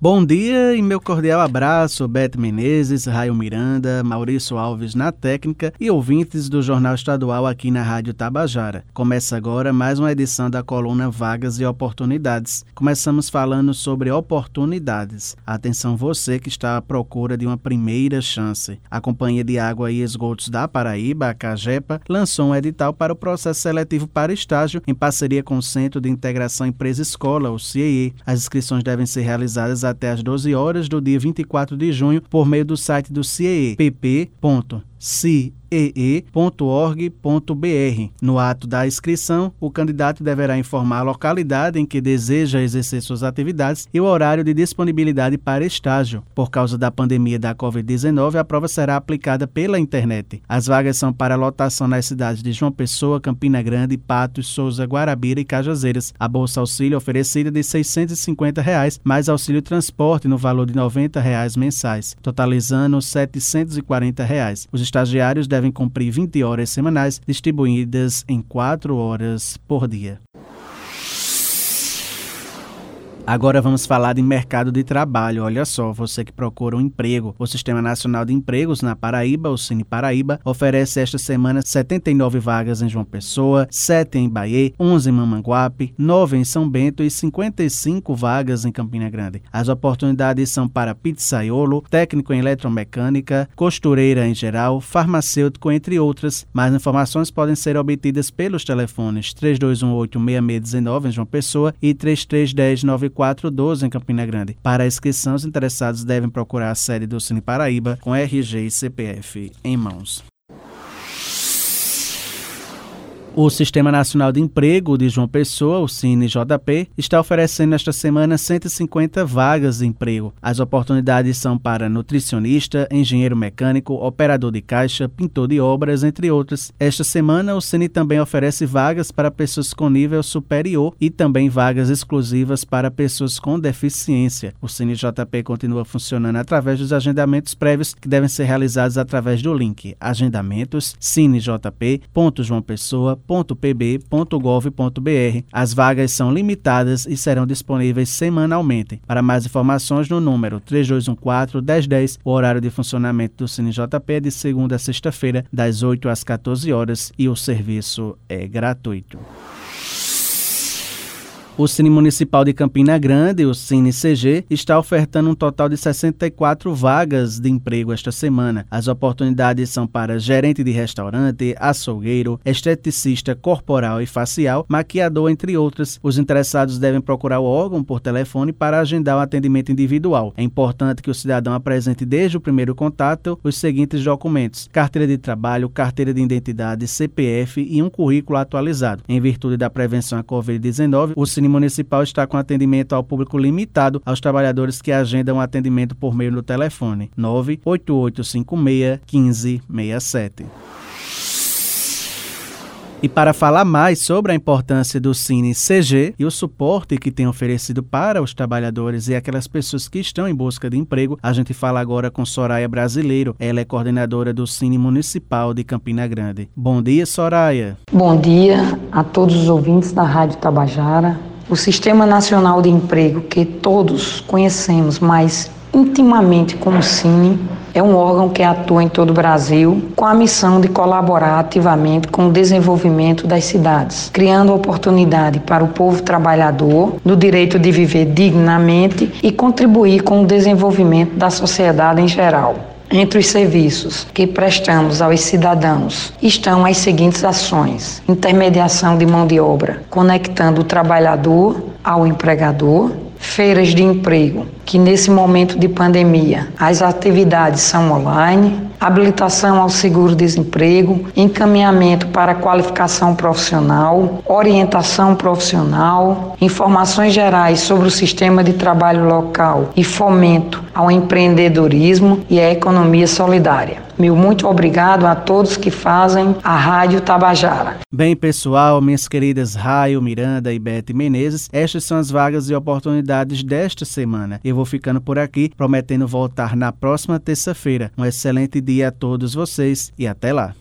Bom dia e meu cordial abraço, Beto Menezes, Raio Miranda, Maurício Alves na técnica e ouvintes do Jornal Estadual aqui na Rádio Tabajara. Começa agora mais uma edição da coluna Vagas e Oportunidades. Começamos falando sobre oportunidades. Atenção você que está à procura de uma primeira chance. A Companhia de Água e Esgotos da Paraíba, a CAGEPA, lançou um edital para o processo seletivo para estágio em parceria com o Centro de Integração Empresa-Escola, o CIE. As inscrições devem ser realizadas até às 12 horas do dia 24 de junho por meio do site do CIE, pp.cieE ee.org.br. No ato da inscrição, o candidato deverá informar a localidade em que deseja exercer suas atividades e o horário de disponibilidade para estágio. Por causa da pandemia da Covid-19, a prova será aplicada pela internet. As vagas são para lotação nas cidades de João Pessoa, Campina Grande, Patos, Souza, Guarabira e Cajazeiras. A bolsa auxílio oferecida é de 650 reais, mais auxílio transporte no valor de 90 reais mensais, totalizando 740 reais. Os estagiários devem cumprir 20 horas semanais, distribuídas em 4 horas por dia. Agora vamos falar de mercado de trabalho. Olha só, você que procura um emprego. O Sistema Nacional de Empregos na Paraíba, o Cine Paraíba, oferece esta semana 79 vagas em João Pessoa, 7 em Bahia, 11 em Mamanguape, 9 em São Bento e 55 vagas em Campina Grande. As oportunidades são para pizzaiolo, técnico em eletromecânica, costureira em geral, farmacêutico, entre outras. Mais informações podem ser obtidas pelos telefones 3218-6619 em João Pessoa e 3310 412 em Campina Grande. Para a inscrição, os interessados devem procurar a sede do Cine Paraíba com RG e CPF em mãos. O Sistema Nacional de Emprego de João Pessoa, o CineJP, está oferecendo esta semana 150 vagas de emprego. As oportunidades são para nutricionista, engenheiro mecânico, operador de caixa, pintor de obras, entre outras. Esta semana, o Cine também oferece vagas para pessoas com nível superior e também vagas exclusivas para pessoas com deficiência. O CineJP continua funcionando através dos agendamentos prévios que devem ser realizados através do link agendamentos cinejp.joaopessoa.com www.pb.gov.br. As vagas são limitadas e serão disponíveis semanalmente. Para mais informações, no número 3214-1010, o horário de funcionamento do Cine JP é de segunda a sexta-feira, das 8 às 14 horas, e o serviço é gratuito. O Cine Municipal de Campina Grande, o Cine CG, está ofertando um total de 64 vagas de emprego esta semana. As oportunidades são para gerente de restaurante, açougueiro, esteticista corporal e facial, maquiador, entre outras. Os interessados devem procurar o órgão por telefone para agendar o atendimento individual. É importante que o cidadão apresente desde o primeiro contato os seguintes documentos: carteira de trabalho, carteira de identidade, CPF e um currículo atualizado. Em virtude da prevenção à Covid-19, o Cine Municipal está com atendimento ao público limitado aos trabalhadores que agendam atendimento por meio do telefone 98856 1567. E para falar mais sobre a importância do Cine CG e o suporte que tem oferecido para os trabalhadores e aquelas pessoas que estão em busca de emprego, a gente fala agora com Soraya Brasileiro. Ela é coordenadora do Cine Municipal de Campina Grande. Bom dia, Soraya. Bom dia a todos os ouvintes da Rádio Tabajara. O Sistema Nacional de Emprego, que todos conhecemos mais intimamente como Cine, é um órgão que atua em todo o Brasil com a missão de colaborar ativamente com o desenvolvimento das cidades, criando oportunidade para o povo trabalhador no direito de viver dignamente e contribuir com o desenvolvimento da sociedade em geral. Entre os serviços que prestamos aos cidadãos estão as seguintes ações: intermediação de mão de obra, conectando o trabalhador ao empregador, feiras de emprego, que nesse momento de pandemia as atividades são online, habilitação ao seguro-desemprego, encaminhamento para qualificação profissional, orientação profissional, informações gerais sobre o sistema de trabalho local e fomento ao empreendedorismo e à economia solidária. Meu muito obrigado a todos que fazem a Rádio Tabajara. Bem, pessoal, minhas queridas Raio, Miranda e Bete Menezes, estas são as vagas e oportunidades desta semana. Eu vou ficando por aqui, prometendo voltar na próxima terça-feira. Um excelente dia a todos vocês e até lá.